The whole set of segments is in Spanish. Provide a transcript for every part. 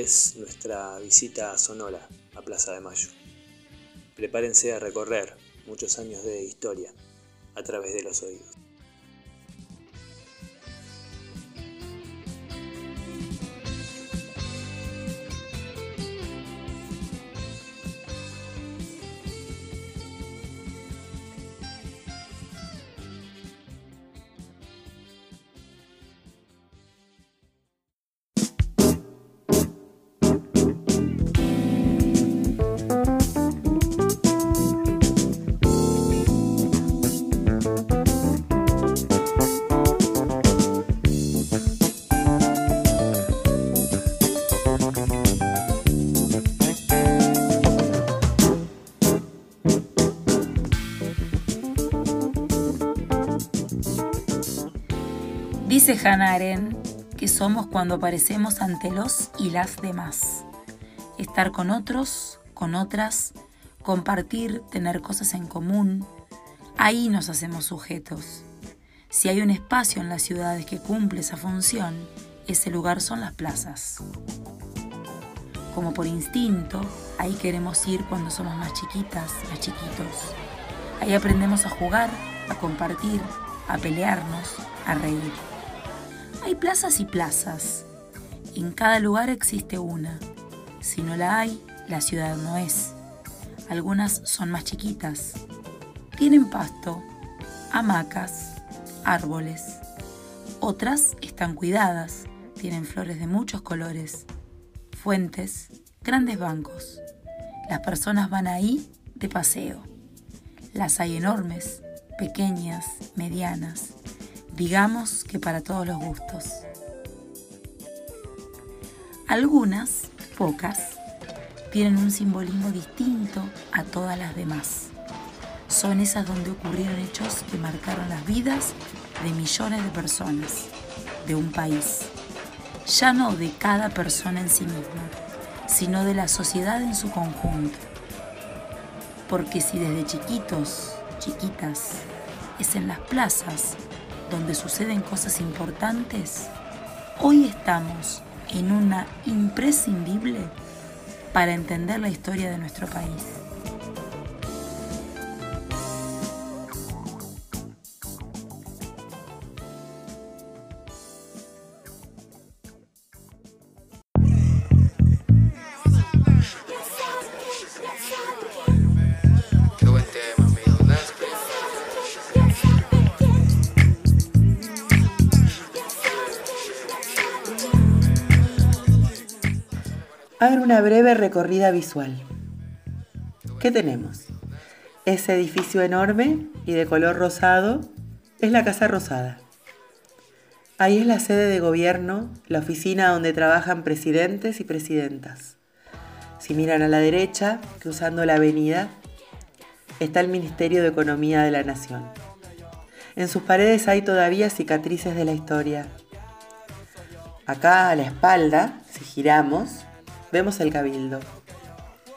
es nuestra visita a Sonora, a Plaza de Mayo. Prepárense a recorrer muchos años de historia a través de los oídos. Dice Hannah Arendt que somos cuando aparecemos ante los y las demás. Estar con otros, con otras, compartir, tener cosas en común, ahí nos hacemos sujetos. Si hay un espacio en las ciudades que cumple esa función, ese lugar son las plazas. Como por instinto, ahí queremos ir cuando somos más chiquitas, más chiquitos. Ahí aprendemos a jugar, a compartir, a pelearnos, a reír. Hay plazas y plazas. En cada lugar existe una. Si no la hay, la ciudad no es. Algunas son más chiquitas. Tienen pasto, hamacas, árboles. Otras están cuidadas, tienen flores de muchos colores, fuentes, grandes bancos. Las personas van ahí de paseo. Las hay enormes, pequeñas, medianas digamos que para todos los gustos. Algunas, pocas, tienen un simbolismo distinto a todas las demás. Son esas donde ocurrieron hechos que marcaron las vidas de millones de personas, de un país. Ya no de cada persona en sí misma, sino de la sociedad en su conjunto. Porque si desde chiquitos, chiquitas, es en las plazas donde suceden cosas importantes, hoy estamos en una imprescindible para entender la historia de nuestro país. Hagan una breve recorrida visual. ¿Qué tenemos? Ese edificio enorme y de color rosado es la Casa Rosada. Ahí es la sede de gobierno, la oficina donde trabajan presidentes y presidentas. Si miran a la derecha, cruzando la avenida, está el Ministerio de Economía de la Nación. En sus paredes hay todavía cicatrices de la historia. Acá a la espalda, si giramos, Vemos el cabildo.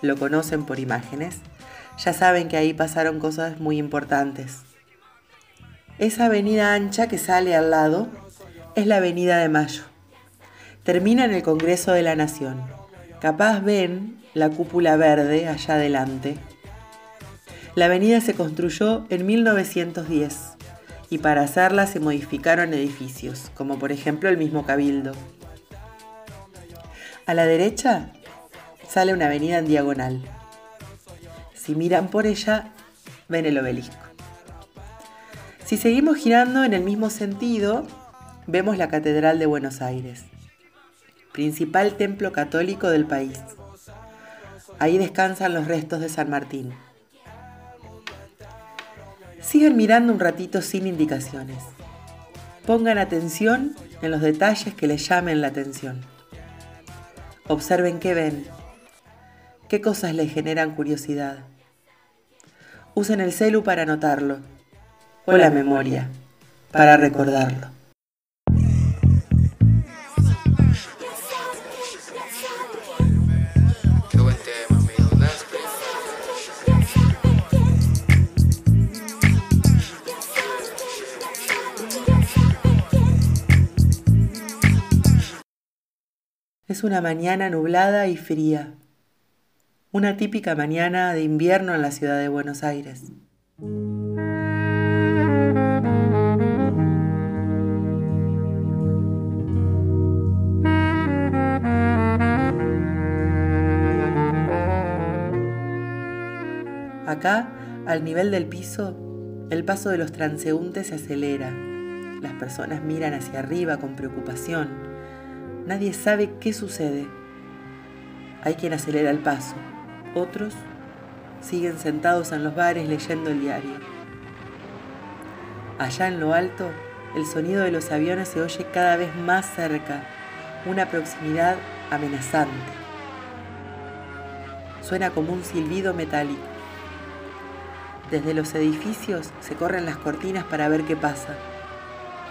Lo conocen por imágenes. Ya saben que ahí pasaron cosas muy importantes. Esa avenida ancha que sale al lado es la Avenida de Mayo. Termina en el Congreso de la Nación. Capaz ven la cúpula verde allá adelante. La avenida se construyó en 1910 y para hacerla se modificaron edificios, como por ejemplo el mismo Cabildo. A la derecha sale una avenida en diagonal. Si miran por ella, ven el obelisco. Si seguimos girando en el mismo sentido, vemos la Catedral de Buenos Aires, principal templo católico del país. Ahí descansan los restos de San Martín. Sigan mirando un ratito sin indicaciones. Pongan atención en los detalles que les llamen la atención. Observen qué ven, qué cosas les generan curiosidad. Usen el celu para anotarlo o la memoria para recordarlo. Es una mañana nublada y fría. Una típica mañana de invierno en la ciudad de Buenos Aires. Acá, al nivel del piso, el paso de los transeúntes se acelera. Las personas miran hacia arriba con preocupación. Nadie sabe qué sucede. Hay quien acelera el paso. Otros siguen sentados en los bares leyendo el diario. Allá en lo alto, el sonido de los aviones se oye cada vez más cerca, una proximidad amenazante. Suena como un silbido metálico. Desde los edificios se corren las cortinas para ver qué pasa.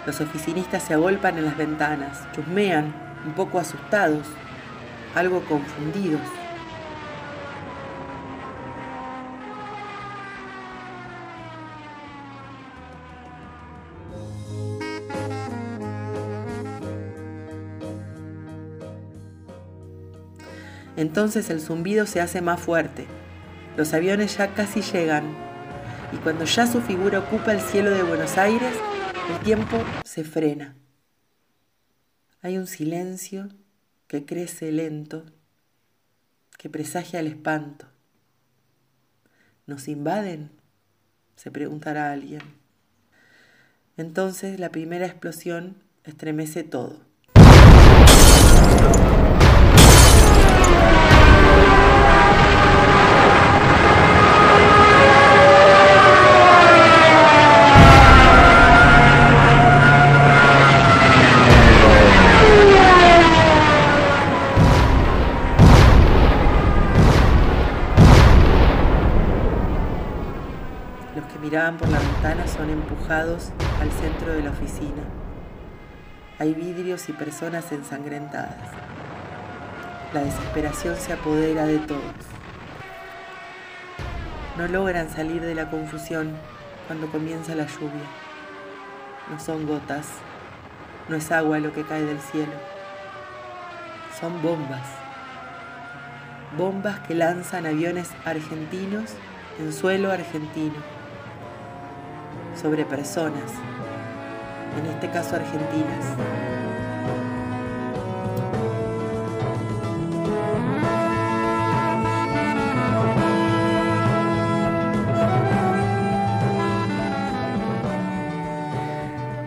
Los oficinistas se agolpan en las ventanas, chusmean, un poco asustados, algo confundidos. Entonces el zumbido se hace más fuerte. Los aviones ya casi llegan y cuando ya su figura ocupa el cielo de Buenos Aires, el tiempo se frena. Hay un silencio que crece lento, que presagia el espanto. ¿Nos invaden? se preguntará alguien. Entonces la primera explosión estremece todo. Miraban por la ventana son empujados al centro de la oficina. Hay vidrios y personas ensangrentadas. La desesperación se apodera de todos. No logran salir de la confusión cuando comienza la lluvia. No son gotas, no es agua lo que cae del cielo. Son bombas. Bombas que lanzan aviones argentinos en suelo argentino sobre personas, en este caso argentinas.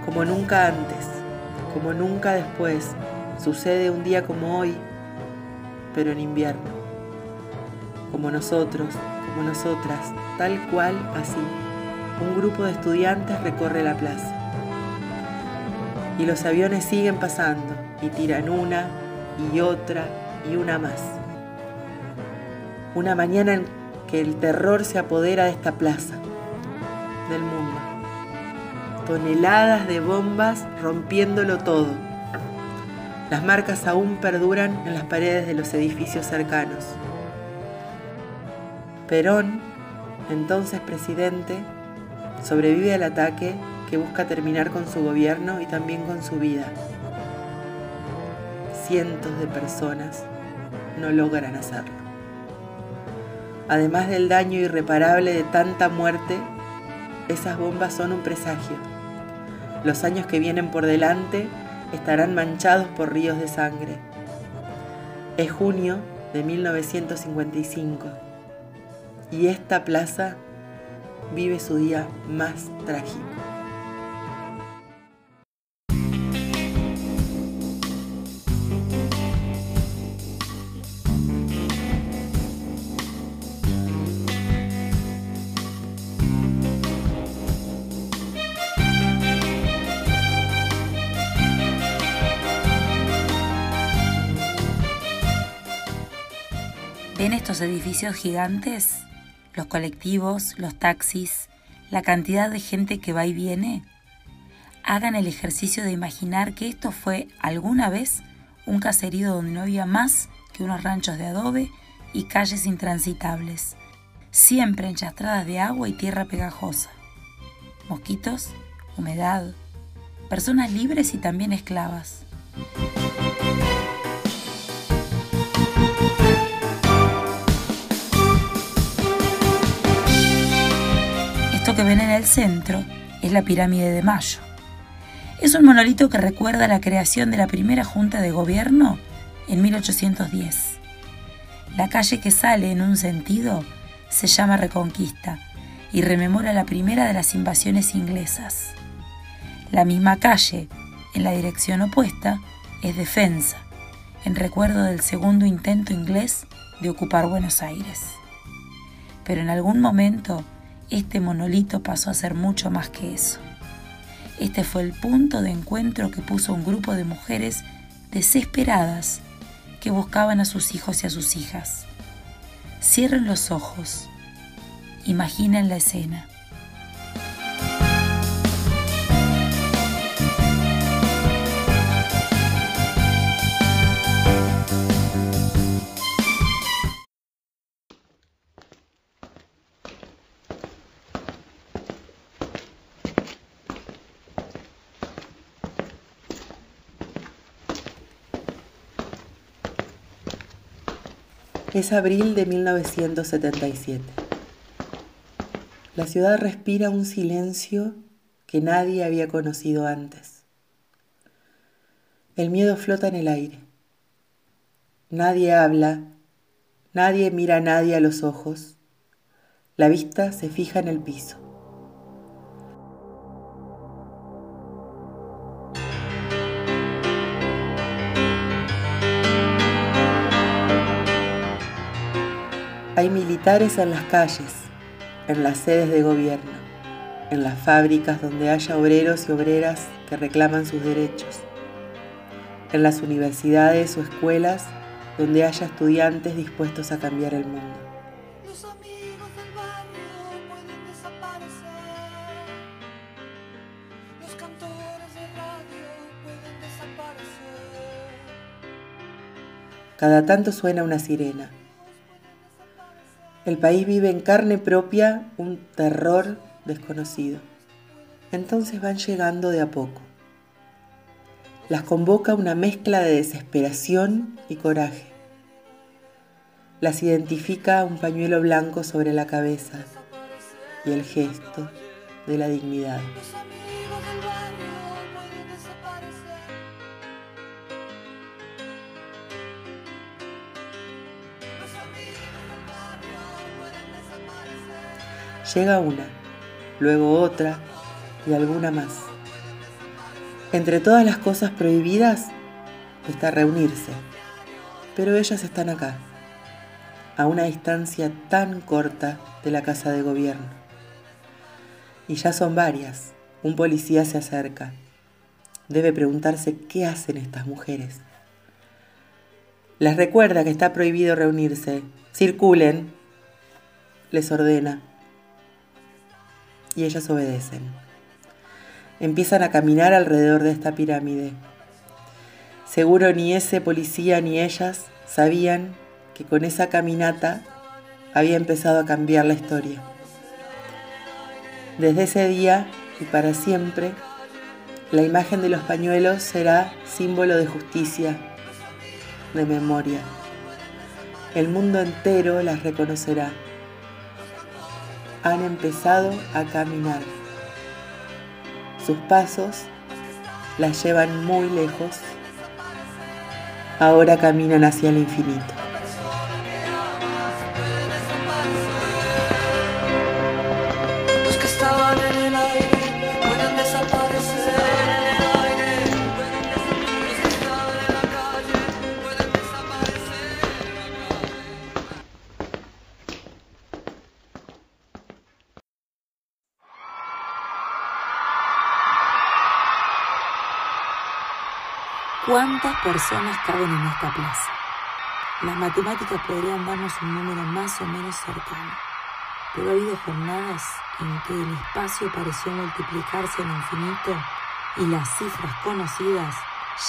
Como nunca antes, como nunca después, sucede un día como hoy, pero en invierno. Como nosotros, como nosotras, tal cual así un grupo de estudiantes recorre la plaza. Y los aviones siguen pasando y tiran una y otra y una más. Una mañana en que el terror se apodera de esta plaza, del mundo. Toneladas de bombas rompiéndolo todo. Las marcas aún perduran en las paredes de los edificios cercanos. Perón, entonces presidente, Sobrevive al ataque que busca terminar con su gobierno y también con su vida. Cientos de personas no logran hacerlo. Además del daño irreparable de tanta muerte, esas bombas son un presagio. Los años que vienen por delante estarán manchados por ríos de sangre. Es junio de 1955 y esta plaza vive su día más trágico. ¿Ven estos edificios gigantes? Los colectivos, los taxis, la cantidad de gente que va y viene, hagan el ejercicio de imaginar que esto fue alguna vez un caserío donde no había más que unos ranchos de adobe y calles intransitables, siempre enchastradas de agua y tierra pegajosa. Mosquitos, humedad, personas libres y también esclavas. Que ven en el centro es la pirámide de Mayo. Es un monolito que recuerda la creación de la primera junta de gobierno en 1810. La calle que sale en un sentido se llama Reconquista y rememora la primera de las invasiones inglesas. La misma calle, en la dirección opuesta, es Defensa, en recuerdo del segundo intento inglés de ocupar Buenos Aires. Pero en algún momento este monolito pasó a ser mucho más que eso. Este fue el punto de encuentro que puso un grupo de mujeres desesperadas que buscaban a sus hijos y a sus hijas. Cierren los ojos, imaginen la escena. Es abril de 1977. La ciudad respira un silencio que nadie había conocido antes. El miedo flota en el aire. Nadie habla, nadie mira a nadie a los ojos. La vista se fija en el piso. Hay militares en las calles, en las sedes de gobierno, en las fábricas donde haya obreros y obreras que reclaman sus derechos, en las universidades o escuelas donde haya estudiantes dispuestos a cambiar el mundo. Cada tanto suena una sirena el país vive en carne propia un terror desconocido. Entonces van llegando de a poco. Las convoca una mezcla de desesperación y coraje. Las identifica un pañuelo blanco sobre la cabeza y el gesto de la dignidad. Llega una, luego otra y alguna más. Entre todas las cosas prohibidas está reunirse, pero ellas están acá, a una distancia tan corta de la casa de gobierno. Y ya son varias. Un policía se acerca. Debe preguntarse qué hacen estas mujeres. Les recuerda que está prohibido reunirse. Circulen, les ordena y ellas obedecen. Empiezan a caminar alrededor de esta pirámide. Seguro ni ese policía ni ellas sabían que con esa caminata había empezado a cambiar la historia. Desde ese día y para siempre, la imagen de los pañuelos será símbolo de justicia, de memoria. El mundo entero las reconocerá han empezado a caminar. Sus pasos las llevan muy lejos. Ahora caminan hacia el infinito. ¿Cuántas personas caben en esta plaza? Las matemáticas podrían darnos un número más o menos cercano, pero ha habido jornadas en que el espacio pareció multiplicarse en infinito y las cifras conocidas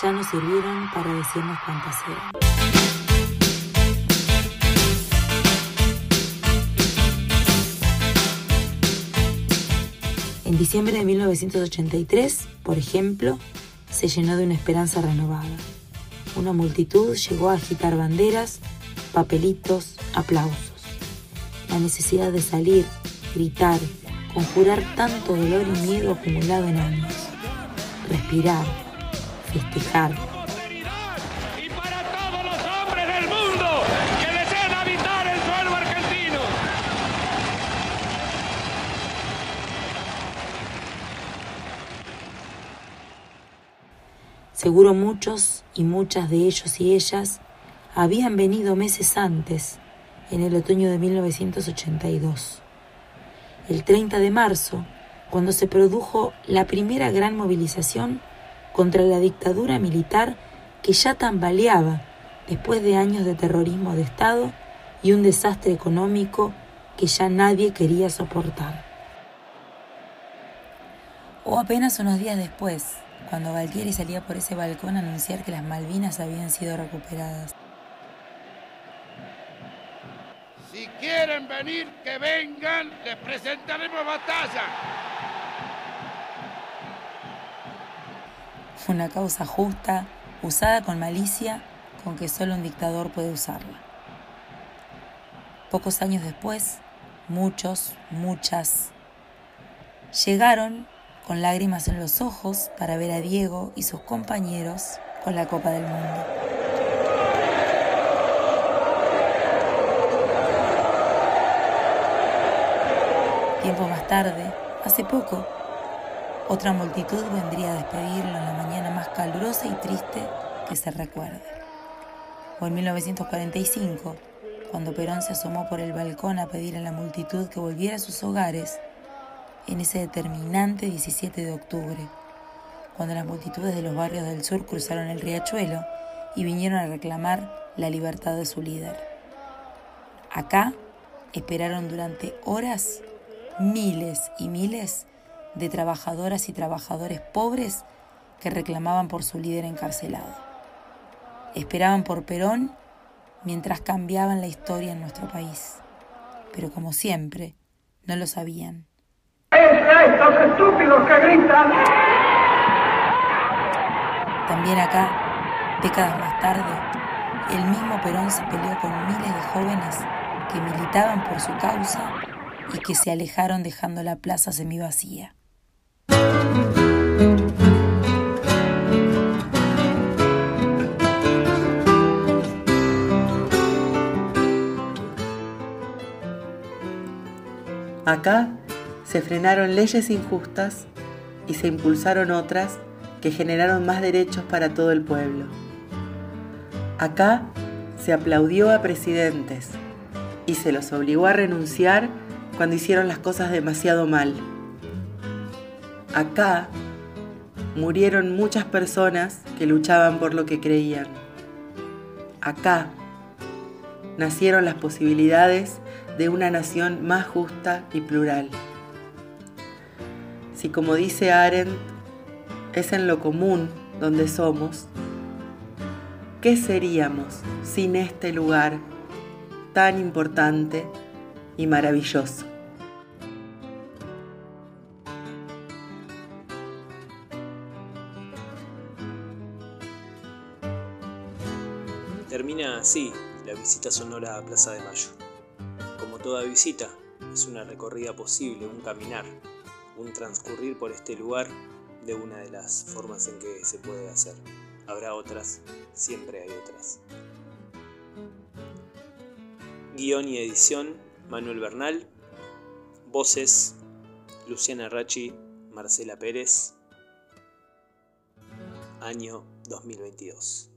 ya no sirvieron para decirnos cuántas eran. En diciembre de 1983, por ejemplo, se llenó de una esperanza renovada. Una multitud llegó a agitar banderas, papelitos, aplausos. La necesidad de salir, gritar, conjurar tanto dolor y miedo acumulado en años. Respirar, festejar. Seguro muchos y muchas de ellos y ellas habían venido meses antes, en el otoño de 1982. El 30 de marzo, cuando se produjo la primera gran movilización contra la dictadura militar que ya tambaleaba después de años de terrorismo de Estado y un desastre económico que ya nadie quería soportar. O apenas unos días después, cuando Galtieri salía por ese balcón a anunciar que las Malvinas habían sido recuperadas. Si quieren venir, que vengan, les presentaremos batalla. Una causa justa, usada con malicia, con que solo un dictador puede usarla. Pocos años después, muchos, muchas, llegaron con lágrimas en los ojos para ver a Diego y sus compañeros con la Copa del Mundo. Tiempo más tarde, hace poco, otra multitud vendría a despedirlo en la mañana más calurosa y triste que se recuerde. O en 1945, cuando Perón se asomó por el balcón a pedir a la multitud que volviera a sus hogares, en ese determinante 17 de octubre, cuando las multitudes de los barrios del sur cruzaron el riachuelo y vinieron a reclamar la libertad de su líder. Acá esperaron durante horas miles y miles de trabajadoras y trabajadores pobres que reclamaban por su líder encarcelado. Esperaban por Perón mientras cambiaban la historia en nuestro país. Pero como siempre, no lo sabían. Estos estúpidos que gritan! También acá, décadas más tarde, el mismo Perón se peleó con miles de jóvenes que militaban por su causa y que se alejaron dejando la plaza semivacía. Acá se frenaron leyes injustas y se impulsaron otras que generaron más derechos para todo el pueblo. Acá se aplaudió a presidentes y se los obligó a renunciar cuando hicieron las cosas demasiado mal. Acá murieron muchas personas que luchaban por lo que creían. Acá nacieron las posibilidades de una nación más justa y plural. Si como dice Arendt, es en lo común donde somos, ¿qué seríamos sin este lugar tan importante y maravilloso? Termina así la visita sonora a Plaza de Mayo. Como toda visita, es una recorrida posible, un caminar, un transcurrir por este lugar de una de las formas en que se puede hacer. Habrá otras, siempre hay otras. Guión y edición, Manuel Bernal. Voces, Luciana Rachi, Marcela Pérez. Año 2022.